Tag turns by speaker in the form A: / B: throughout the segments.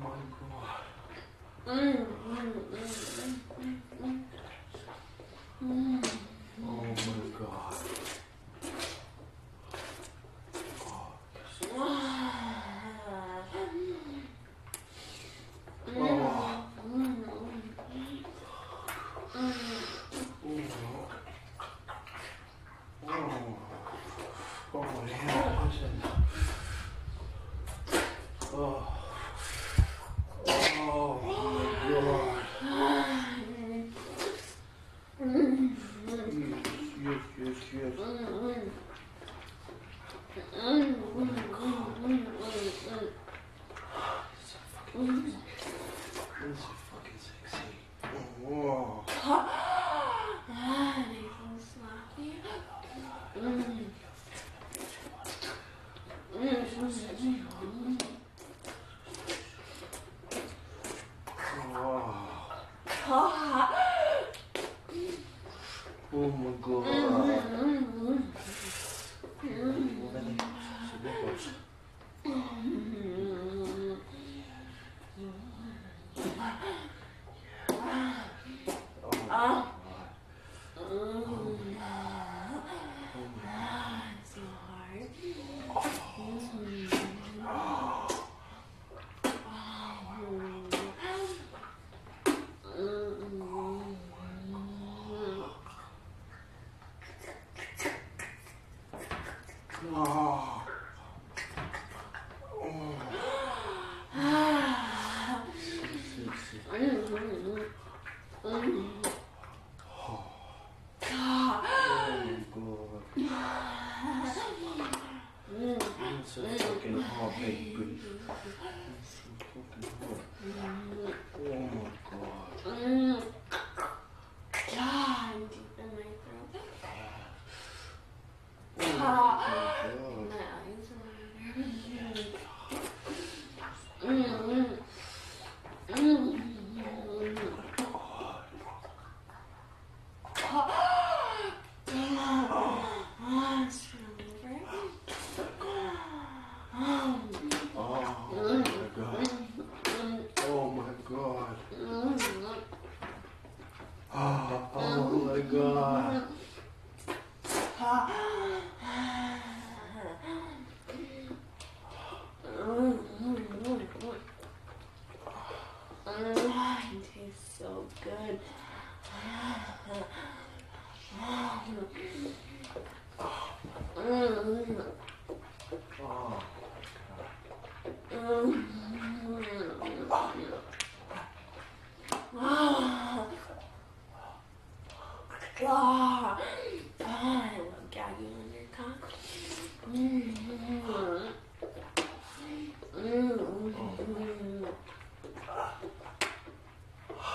A: Mm mm, mm, mm, mm, oh my god. Oh. So
B: fucking hard, baby. So fucking
A: hard. 와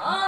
A: Oh.